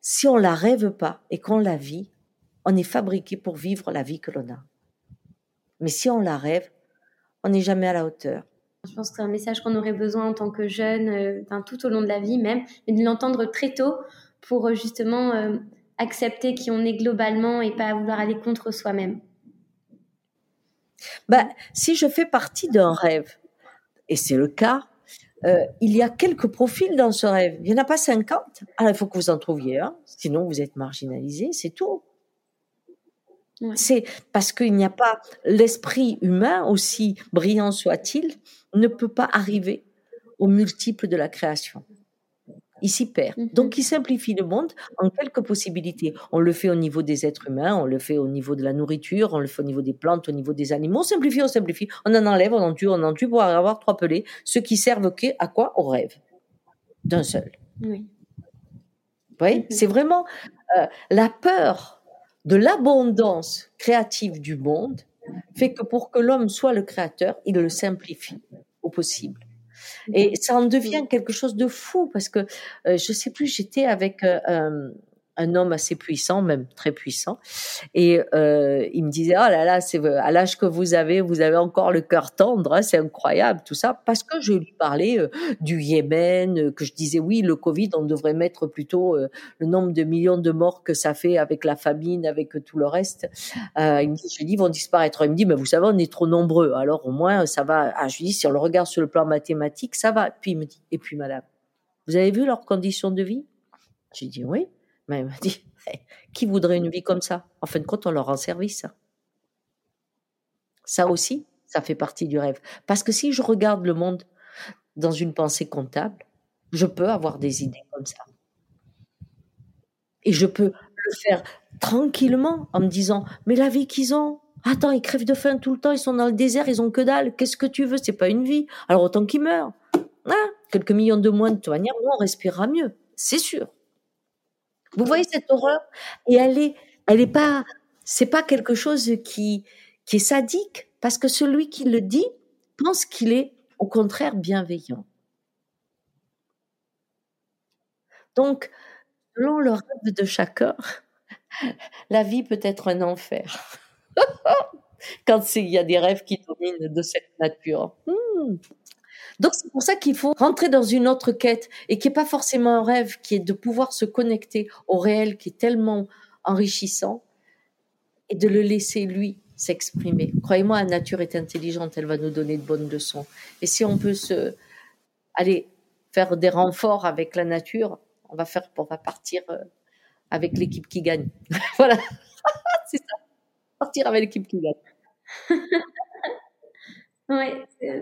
B: si on la rêve pas et qu'on la vit, on est fabriqué pour vivre la vie que l'on a. Mais si on la rêve, on n'est jamais à la hauteur.
A: Je pense que c'est un message qu'on aurait besoin en tant que jeune, euh, tout au long de la vie même, mais de l'entendre très tôt pour euh, justement euh, accepter qui on est globalement et pas vouloir aller contre soi-même.
B: Bah, si je fais partie d'un rêve, et c'est le cas, il y a quelques profils dans ce rêve. Il n'y en a pas 50. Alors il faut que vous en trouviez un, sinon vous êtes marginalisé, c'est tout. C'est parce qu'il n'y a pas l'esprit humain, aussi brillant soit-il, ne peut pas arriver au multiple de la création. Il s'y perd. Mhm. Donc, il simplifie le monde en quelques possibilités. On le fait au niveau des êtres humains, on le fait au niveau de la nourriture, on le fait au niveau des plantes, au niveau des animaux. On simplifie, on simplifie. On en enlève, on en tue, on en tue pour avoir trois pelés, ceux qui servent à quoi? Au rêve. D'un seul. Oui. Vous voyez? Mhm. C'est vraiment euh, la peur de l'abondance créative du monde fait que pour que l'homme soit le créateur, il le simplifie au possible. Et ça en devient quelque chose de fou parce que euh, je sais plus, j'étais avec euh, un homme assez puissant, même très puissant. Et euh, il me disait, oh là là, c'est à l'âge que vous avez, vous avez encore le cœur tendre, hein, c'est incroyable tout ça, parce que je lui parlais euh, du Yémen, euh, que je disais oui, le Covid, on devrait mettre plutôt euh, le nombre de millions de morts que ça fait avec la famine, avec tout le reste. Euh, il me dit, je dis, ils vont disparaître. Il me dit, mais vous savez, on est trop nombreux, alors au moins ça va. Ah, je lui dis, si on le regarde sur le plan mathématique, ça va. Puis il me dit, et puis madame, vous avez vu leurs conditions de vie? J'ai dit oui. Mais m'a dit, <laughs> qui voudrait une vie comme ça? En fin de compte, on leur rend service. Ça aussi, ça fait partie du rêve. Parce que si je regarde le monde dans une pensée comptable, je peux avoir des idées comme ça. Et je peux le faire tranquillement en me disant, mais la vie qu'ils ont, attends, ils crèvent de faim tout le temps, ils sont dans le désert, ils ont que dalle, qu'est-ce que tu veux? C'est pas une vie. Alors autant qu'ils meurent. Ah, quelques millions de moins de toute on respirera mieux, c'est sûr. Vous voyez cette horreur? Et elle est, elle est pas, c'est pas quelque chose qui, qui est sadique, parce que celui qui le dit pense qu'il est au contraire bienveillant. Donc, selon le rêve de chacun, <laughs> la vie peut être un enfer. <laughs> Quand il y a des rêves qui dominent de cette nature. Hmm. Donc c'est pour ça qu'il faut rentrer dans une autre quête et qui est pas forcément un rêve, qui est de pouvoir se connecter au réel qui est tellement enrichissant et de le laisser lui s'exprimer. Croyez-moi, la nature est intelligente, elle va nous donner de bonnes leçons. Et si on peut se aller faire des renforts avec la nature, on va faire, on va partir euh, avec l'équipe qui gagne. <laughs> voilà, <laughs> c'est ça, partir avec l'équipe qui gagne. <laughs>
A: Oui,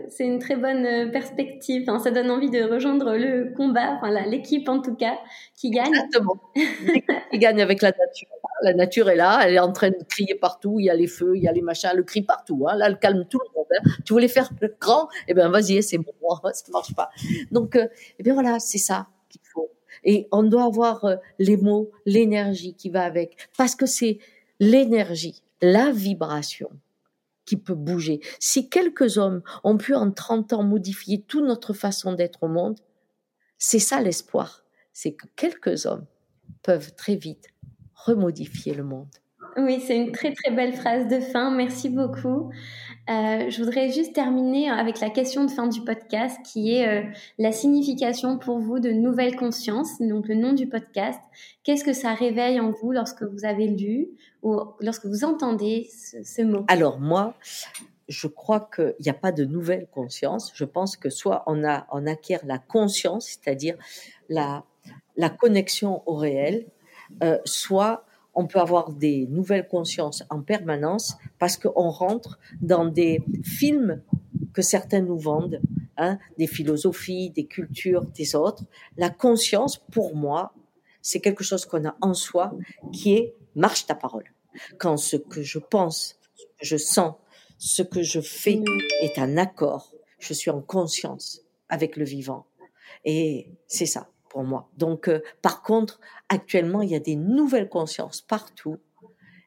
A: c'est une très bonne euh, perspective. ça donne envie de rejoindre le combat, enfin l'équipe en tout cas, qui gagne.
B: Exactement. <laughs> qui gagne avec la nature. La nature est là, elle est en train de crier partout. Il y a les feux, il y a les machins, le crie partout. Hein. Là, elle calme tout le monde. Hein. Tu voulais faire le grand? Eh bien, vas-y, c'est bon, <laughs> ça marche pas. Donc, euh, eh bien voilà, c'est ça qu'il faut. Et on doit avoir euh, les mots, l'énergie qui va avec, parce que c'est l'énergie, la vibration qui peut bouger. Si quelques hommes ont pu en 30 ans modifier toute notre façon d'être au monde, c'est ça l'espoir. C'est que quelques hommes peuvent très vite remodifier le monde.
A: Oui, c'est une très très belle phrase de fin. Merci beaucoup. Euh, je voudrais juste terminer avec la question de fin du podcast qui est euh, la signification pour vous de nouvelle conscience, donc le nom du podcast. Qu'est-ce que ça réveille en vous lorsque vous avez lu ou lorsque vous entendez ce, mot?
B: Alors moi, je crois qu'il n'y a pas de nouvelle conscience. Je pense que soit on, a, on acquiert la conscience, c'est-à-dire la, la connexion au réel, euh, soit on peut avoir des nouvelles consciences en permanence parce qu'on rentre dans des films que certains nous vendent, hein, des philosophies, des cultures, des autres. La conscience, pour moi, c'est quelque chose qu'on a en soi qui est marche ta parole. Quand ce que je pense, ce que je sens, ce que je fais est un accord, je suis en conscience avec le vivant. Et c'est ça moi. Donc, euh, par contre, actuellement, il y a des nouvelles consciences partout.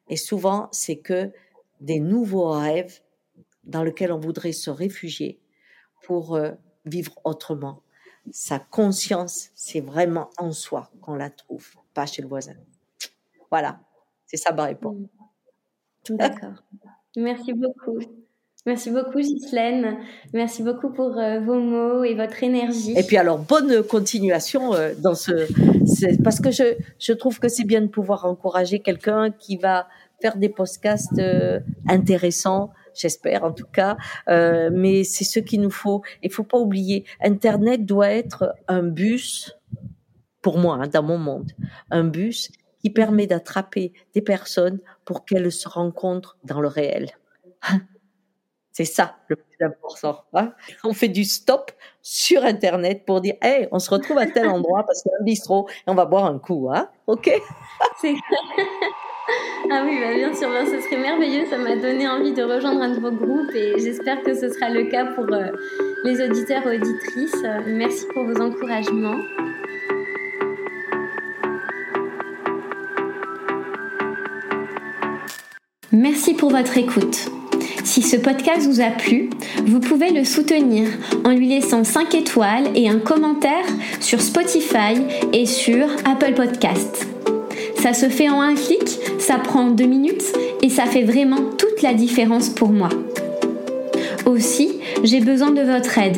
B: Et souvent, c'est que des nouveaux rêves dans lesquels on voudrait se réfugier pour euh, vivre autrement. Sa conscience, c'est vraiment en soi qu'on la trouve. pas chez le voisin. Voilà, c'est ça ma réponse.
A: Mm. D'accord. Merci beaucoup. Merci beaucoup, Ghislaine. Merci beaucoup pour euh, vos mots et votre énergie.
B: Et puis alors, bonne continuation euh, dans ce, parce que je, je trouve que c'est bien de pouvoir encourager quelqu'un qui va faire des podcasts euh, intéressants, j'espère en tout cas. mais c'est ce qu'il nous faut. Il faut pas oublier, Internet doit être un bus pour moi, hein, dans mon monde, un bus qui permet d'attraper des personnes pour qu'elles se rencontrent dans le réel. <laughs> C'est ça le plus important. Hein. on fait du stop sur Internet pour dire, hey, on se retrouve à tel endroit parce qu'il y a un bistrot et on va boire un coup, hein Ok? <laughs>
A: Ah oui, bah bien sûr, ce serait merveilleux. Ça m'a donné envie de rejoindre un de vos groupes et j'espère que ce sera le cas pour euh, les auditeurs et auditrices. merci pour vos encouragements. Merci pour votre écoute. Si ce podcast vous a plu, vous pouvez le soutenir en lui laissant 5 étoiles et un commentaire sur Spotify et sur Apple Podcast. Ça se fait en un clic, ça prend 2 minutes et ça fait vraiment toute la différence pour moi. Aussi, j'ai besoin de votre aide.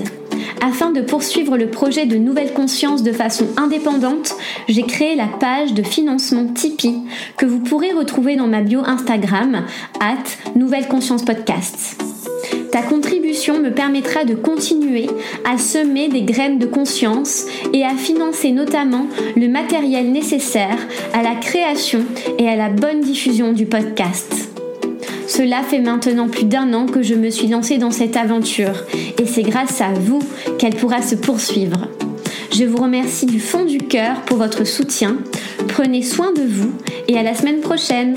A: Afin de poursuivre le projet de Nouvelle Conscience de façon indépendante, j'ai créé la page de financement Tipeee que vous pourrez retrouver dans ma bio Instagram, at Nouvelle Conscience Podcast. Ta contribution me permettra de continuer à semer des graines de conscience et à financer notamment le matériel nécessaire à la création et à la bonne diffusion du podcast. Cela fait maintenant plus d'un an que je me suis lancée dans cette aventure et c'est grâce à vous qu'elle pourra se poursuivre. Je vous remercie du fond du cœur pour votre soutien. Prenez soin de vous et à la semaine prochaine.